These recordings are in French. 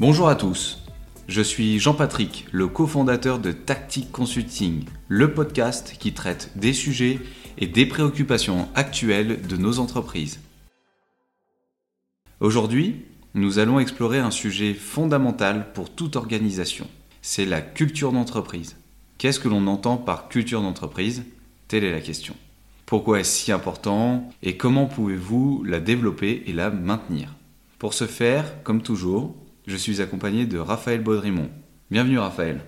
Bonjour à tous, je suis Jean-Patrick, le cofondateur de Tactic Consulting, le podcast qui traite des sujets et des préoccupations actuelles de nos entreprises. Aujourd'hui, nous allons explorer un sujet fondamental pour toute organisation, c'est la culture d'entreprise. Qu'est-ce que l'on entend par culture d'entreprise? Telle est la question. Pourquoi est-ce si important? Et comment pouvez-vous la développer et la maintenir? Pour ce faire, comme toujours, je suis accompagné de Raphaël Baudrimont. Bienvenue Raphaël.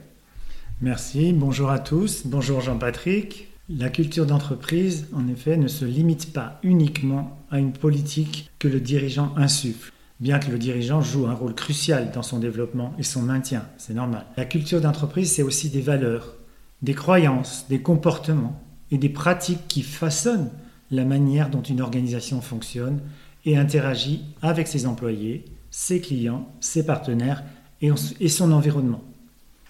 Merci, bonjour à tous, bonjour Jean-Patrick. La culture d'entreprise, en effet, ne se limite pas uniquement à une politique que le dirigeant insuffle, bien que le dirigeant joue un rôle crucial dans son développement et son maintien, c'est normal. La culture d'entreprise, c'est aussi des valeurs, des croyances, des comportements et des pratiques qui façonnent la manière dont une organisation fonctionne et interagit avec ses employés, ses clients, ses partenaires et son environnement.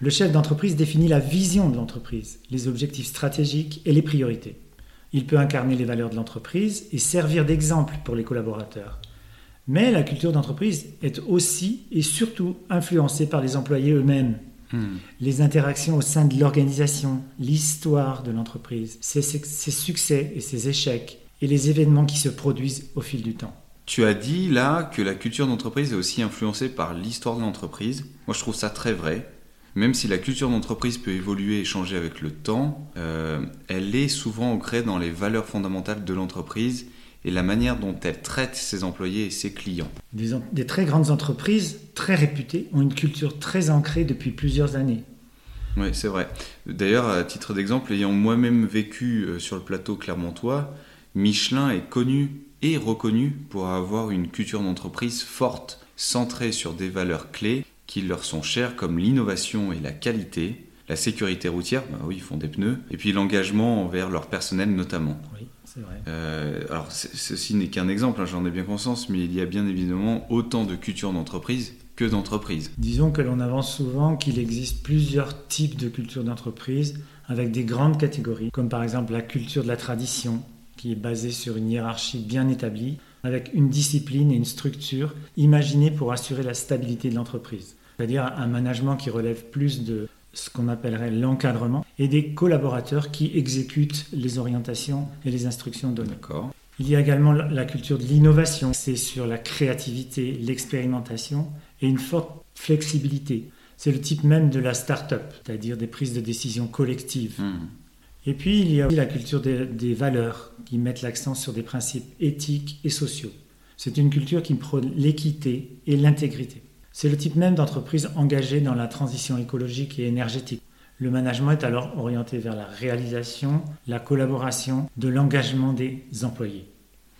Le chef d'entreprise définit la vision de l'entreprise, les objectifs stratégiques et les priorités. Il peut incarner les valeurs de l'entreprise et servir d'exemple pour les collaborateurs. Mais la culture d'entreprise est aussi et surtout influencée par les employés eux-mêmes. Hmm. Les interactions au sein de l'organisation, l'histoire de l'entreprise, ses, ses succès et ses échecs, et les événements qui se produisent au fil du temps. Tu as dit là que la culture d'entreprise est aussi influencée par l'histoire de l'entreprise. Moi, je trouve ça très vrai. Même si la culture d'entreprise peut évoluer et changer avec le temps, euh, elle est souvent ancrée dans les valeurs fondamentales de l'entreprise et la manière dont elle traite ses employés et ses clients. Des, des, très grandes entreprises, très réputées, ont une culture très ancrée depuis plusieurs années. Oui, c'est vrai. D'ailleurs, à titre d'exemple, ayant moi-même vécu euh, sur le plateau clermontois, Michelin est connu et reconnu pour avoir une culture d'entreprise forte, centrée sur des valeurs clés qui leur sont chères comme l'innovation et la qualité, la sécurité routière, bah oui, ils font des pneus, et puis l'engagement envers leur personnel notamment. Oui, c'est vrai. Euh, alors, ceci n'est qu'un exemple, hein, j'en ai bien conscience, mais il y a bien évidemment autant de cultures d'entreprise que d'entreprises. Disons que l'on avance souvent qu'il existe plusieurs types de cultures d'entreprise avec des grandes catégories, comme par exemple la culture de la tradition, qui est basé sur une hiérarchie bien établie, avec une discipline et une structure imaginée pour assurer la stabilité de l'entreprise. C'est-à-dire un management qui relève plus de ce qu'on appellerait l'encadrement et des collaborateurs qui exécutent les orientations et les instructions données. Il y a également la culture de l'innovation, c'est sur la créativité, l'expérimentation et une forte flexibilité. C'est le type même de la start-up, c'est-à-dire des prises de décision collectives. Hmm. Et puis, il y a aussi la culture des, valeurs qui mettent l'accent sur des principes éthiques et sociaux. C'est une culture qui prône l'équité et l'intégrité. C'est le type même d'entreprise engagée dans la transition écologique et énergétique. Le management est alors orienté vers la réalisation, la collaboration, de l'engagement des employés.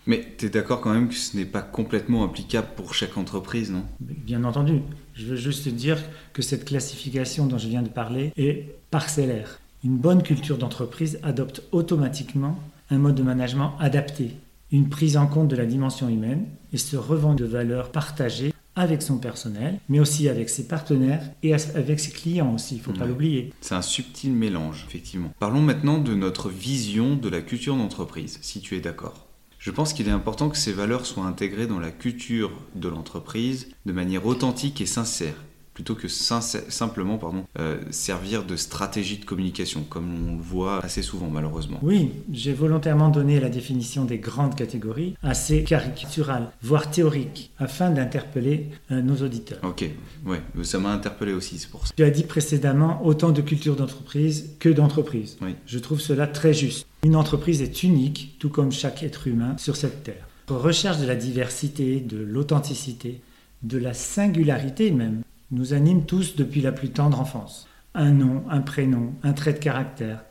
Mais tu es d'accord quand même que ce n'est pas complètement applicable pour chaque entreprise, non? Bien entendu. Je veux juste dire que cette classification dont je viens de parler est parcellaire. Une bonne culture d'entreprise adopte automatiquement un mode de management adapté, une prise en compte de la dimension humaine et se revend de valeurs partagées avec son personnel, mais aussi avec ses partenaires et avec ses clients aussi, il ne faut pas l'oublier. C'est un subtil mélange, effectivement. Parlons maintenant de notre vision de la culture d'entreprise, si tu es d'accord. Je pense qu'il est important que ces valeurs soient intégrées dans la culture de l'entreprise de manière authentique et sincère, plutôt que simplement pardon, euh, servir de stratégie de communication, comme on le voit assez souvent malheureusement. Oui, j'ai volontairement donné la définition des grandes catégories assez caricaturale, voire théorique, afin d'interpeller euh, nos auditeurs. Ok, ouais, ça m'a interpellé aussi, c'est pour ça. Tu as dit précédemment autant de culture d'entreprise que d'entreprise. Oui. Je trouve cela très juste. Une entreprise est unique, tout comme chaque être humain sur cette terre. Recherche de la diversité, de l'authenticité, de la singularité même, nous anime tous depuis la plus tendre enfance. Un nom, un prénom, un trait de caractère,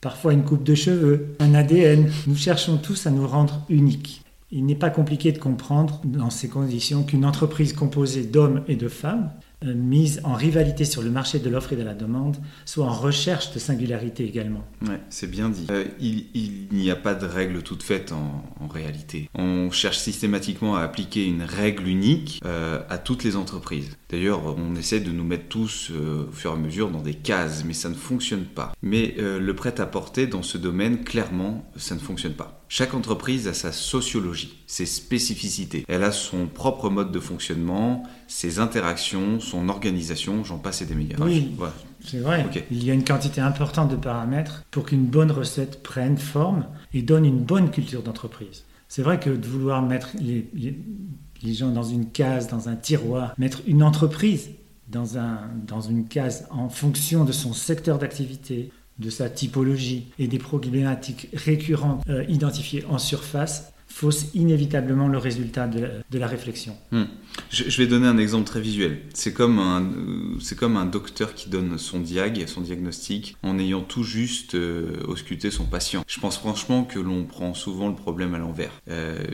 parfois une coupe de cheveux, un ADN. Nous cherchons tous à nous rendre uniques. Il n'est pas compliqué de comprendre dans ces conditions qu'une entreprise composée d'hommes et de femmes mise en rivalité sur le marché de l'offre et de la demande, soit en recherche de singularité également. Ouais, c'est bien dit. Euh, il, n'y a pas de règle toute faite en, réalité. On cherche systématiquement à appliquer une règle unique euh, à toutes les entreprises. D'ailleurs, on essaie de nous mettre tous au fur et à mesure dans des cases, mais ça ne fonctionne pas. Mais le prêt-à-porter dans ce domaine, clairement, ça ne fonctionne pas. Chaque entreprise a sa sociologie, ses spécificités. Elle a son propre mode de fonctionnement, ses interactions, son organisation, j'en passe et des meilleurs. Oui, c'est vrai. Il y a une quantité importante de paramètres pour qu'une bonne recette prenne forme et donne une bonne culture d'entreprise. C'est vrai que de vouloir mettre les, les, gens dans une case, dans un tiroir, mettre une entreprise dans, un, dans une case en fonction de son secteur d'activité, de sa typologie et des problématiques récurrentes euh, identifiées en surface fausse inévitablement le résultat de la, réflexion. Hmm. Je, vais donner un exemple très visuel. C'est comme un, euh, comme un docteur qui donne son diag, son diagnostic, en ayant tout juste euh, ausculté son patient. Je pense franchement que l'on prend souvent le problème à l'envers.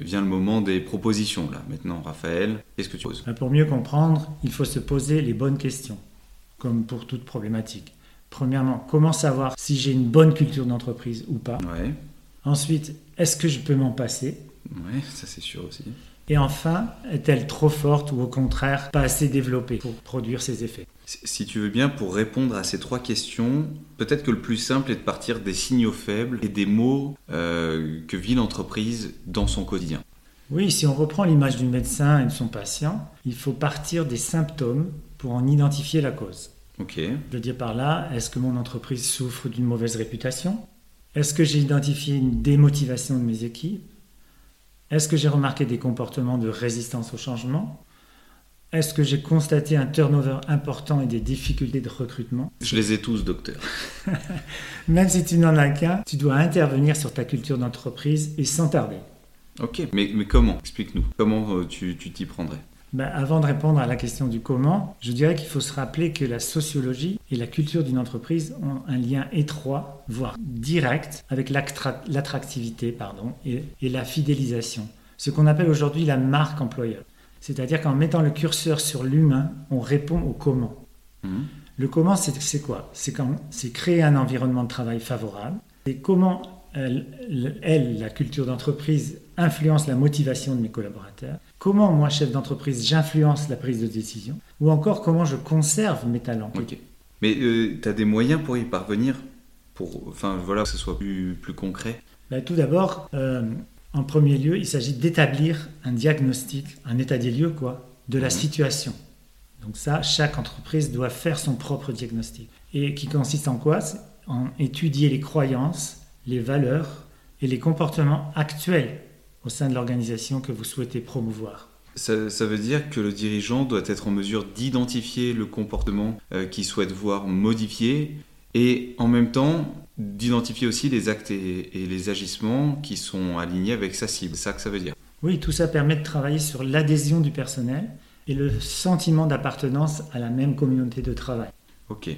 vient le moment des propositions là. Maintenant, Raphaël, qu'est-ce que tu poses? Bah, Pour mieux comprendre, il faut se poser les bonnes questions, comme pour toute problématique. Premièrement, comment savoir si j'ai une bonne culture d'entreprise ou pas Ensuite, est-ce que je peux m'en passer Oui, ça c'est sûr aussi. Et enfin, est-elle trop forte ou au contraire pas assez développée pour produire ses effets Si tu veux bien, pour répondre à ces trois questions, peut-être que le plus simple est de partir des signaux faibles et des mots euh, que vit l'entreprise dans son quotidien. Oui, si on reprend l'image du médecin et de son patient, il faut partir des symptômes pour en identifier la cause. Je veux dire par là, est-ce que mon entreprise souffre d'une mauvaise réputation? Est-ce que j'ai identifié une démotivation de mes équipes? Est-ce que j'ai remarqué des comportements de résistance au changement? Est-ce que j'ai constaté un turnover important et des difficultés de recrutement? Je les ai tous, docteur. Même si tu n'en as qu'un, tu dois intervenir sur ta culture d'entreprise et sans tarder. Ok, mais, mais comment? Explique-nous. Comment euh, tu t'y prendrais? Ben, avant de répondre à la question du comment, je dirais qu'il faut se rappeler que la sociologie et la culture d'une entreprise ont un lien étroit, voire direct, avec l'attractivité pardon, et, la fidélisation. Ce qu'on appelle aujourd'hui la marque employeur. C'est-à-dire qu'en mettant le curseur sur l'humain, on répond au comment. Mmh. Le comment, c'est quoi? C'est créer un environnement de travail favorable. Et comment elle, la culture d'entreprise, influence la motivation de mes collaborateurs Comment, moi, chef d'entreprise, j'influence la prise de décision? Ou encore, comment je conserve mes talents? Ok. Mais euh, tu as des moyens pour y parvenir? Pour, Enfin, voilà, que ce soit plus, plus concret? Bah, Tout d'abord, euh, en premier lieu, il s'agit d'établir un diagnostic, un état des lieux, quoi, de la mhm. situation. Donc ça, chaque entreprise doit faire son propre diagnostic. Et qui consiste en quoi? En étudier les croyances, les valeurs et les comportements actuels au sein de l'organisation que vous souhaitez promouvoir. Ça, veut dire que le dirigeant doit être en mesure d'identifier le comportement euh, qu'il souhaite voir modifié et en même temps d'identifier aussi les actes et, et, les agissements qui sont alignés avec sa cible. C'est ça que ça veut dire. Oui, tout ça permet de travailler sur l'adhésion du personnel et le sentiment d'appartenance à la même communauté de travail. Ok.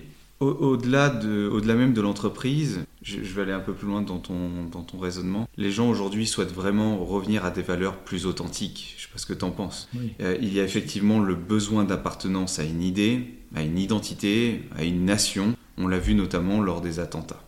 Au-delà de, au-delà même de l'entreprise, je, vais aller un peu plus loin dans ton, dans ton raisonnement. Les gens aujourd'hui souhaitent vraiment revenir à des valeurs plus authentiques. Je sais pas ce que tu en penses. Euh, il y a effectivement le besoin d'appartenance à une idée, à une identité, à une nation. On l'a vu notamment lors des attentats.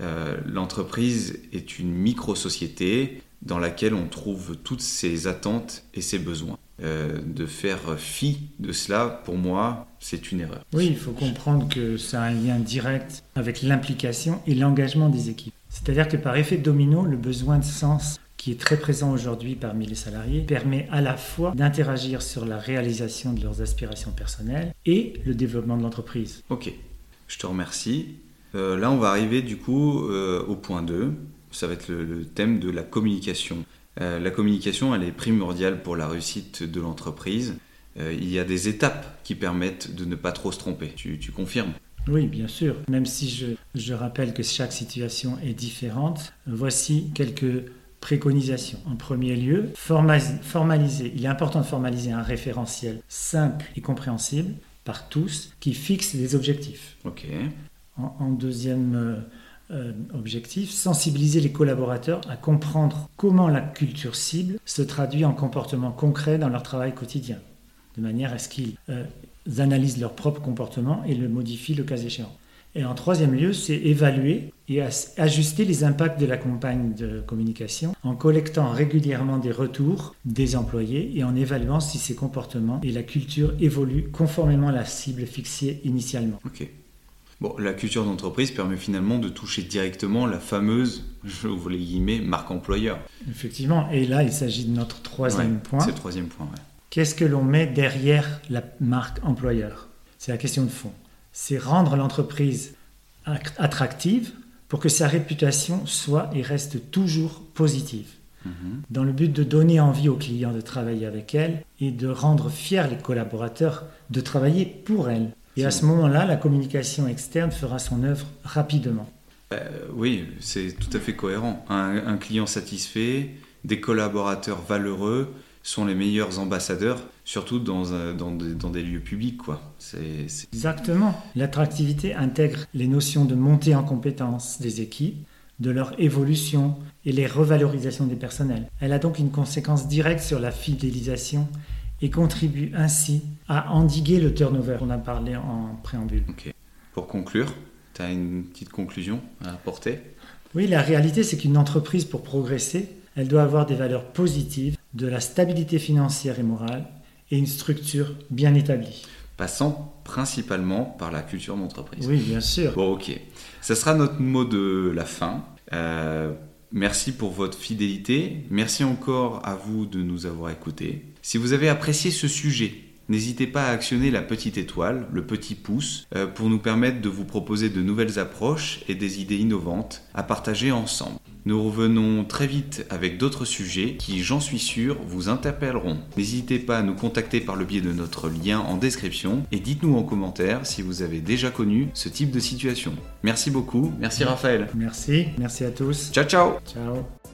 Euh, l'entreprise est une micro-société dans laquelle on trouve toutes ses attentes et ses besoins. Euh, de faire fi de cela, pour moi, c'est une erreur. Oui, il faut comprendre que ça a un lien direct avec l'implication et l'engagement des équipes. C'est-à-dire que par effet domino, le besoin de sens qui est très présent aujourd'hui parmi les salariés permet à la fois d'interagir sur la réalisation de leurs aspirations personnelles et le développement de l'entreprise. Ok, je te remercie. Euh, là, on va arriver du coup euh, au point 2. Ça va être le thème de la communication. Euh, la communication, elle est primordiale pour la réussite de l'entreprise. Euh, il y a des étapes qui permettent de ne pas trop se tromper. Tu, confirmes? Oui, bien sûr. Même si je, je, rappelle que chaque situation est différente, voici quelques préconisations. En premier lieu, formaliser. Il est important de formaliser un référentiel simple et compréhensible par tous qui fixe des objectifs. Ok. En, en deuxième euh, objectif, sensibiliser les collaborateurs à comprendre comment la culture cible se traduit en comportements concrets dans leur travail quotidien, de manière à ce qu'ils euh, analysent leur propre comportement et le modifient le cas échéant. Et en troisième lieu, c'est évaluer et ajuster les impacts de la campagne de communication en collectant régulièrement des retours des employés et en évaluant si ces comportements et la culture évoluent conformément à la cible fixée initialement. Bon, la culture d'entreprise permet finalement de toucher directement la fameuse, je vous les guillemets, marque employeur. Effectivement, et là il s'agit de notre troisième Ouais, point. C'est le troisième point. ouais. Qu'est-ce que l'on met derrière la marque employeur? C'est la question de fond. C'est rendre l'entreprise att- attractive pour que sa réputation soit et reste toujours positive, Mhm. dans le but de donner envie aux clients de travailler avec elle et de rendre fiers les collaborateurs de travailler pour elle. Et à ce moment-là, la communication externe fera son œuvre rapidement. Euh, oui, c'est tout à fait cohérent. Un, un client satisfait, des collaborateurs valeureux sont les meilleurs ambassadeurs, surtout dans, dans, des, dans des lieux publics. Quoi. Exactement. L'attractivité intègre les notions de montée en compétence des équipes, de leur évolution et les revalorisations des personnels. Elle a donc une conséquence directe sur la fidélisation et contribue ainsi à endiguer le turnover. On a parlé en préambule. ok. Pour conclure, tu as une petite conclusion à apporter? Oui, la réalité, c'est qu'une entreprise, pour progresser, elle doit avoir des valeurs positives, de la stabilité financière et morale et une structure bien établie. Passant principalement par la culture d'entreprise. Oui, bien sûr. Bon, ok. Ça sera notre mot de la fin. Euh, merci pour votre fidélité. Merci encore à vous de nous avoir écoutés. Si vous avez apprécié ce sujet, n'hésitez pas à actionner la petite étoile, le petit pouce, euh, pour nous permettre de vous proposer de nouvelles approches et des idées innovantes à partager ensemble. Nous revenons très vite avec d'autres sujets qui, j'en suis sûr, vous interpelleront. N'hésitez pas à nous contacter par le biais de notre lien en description et dites-nous en commentaire si vous avez déjà connu ce type de situation. Merci beaucoup, merci Raphaël. Merci. Merci à tous. Ciao ciao Ciao.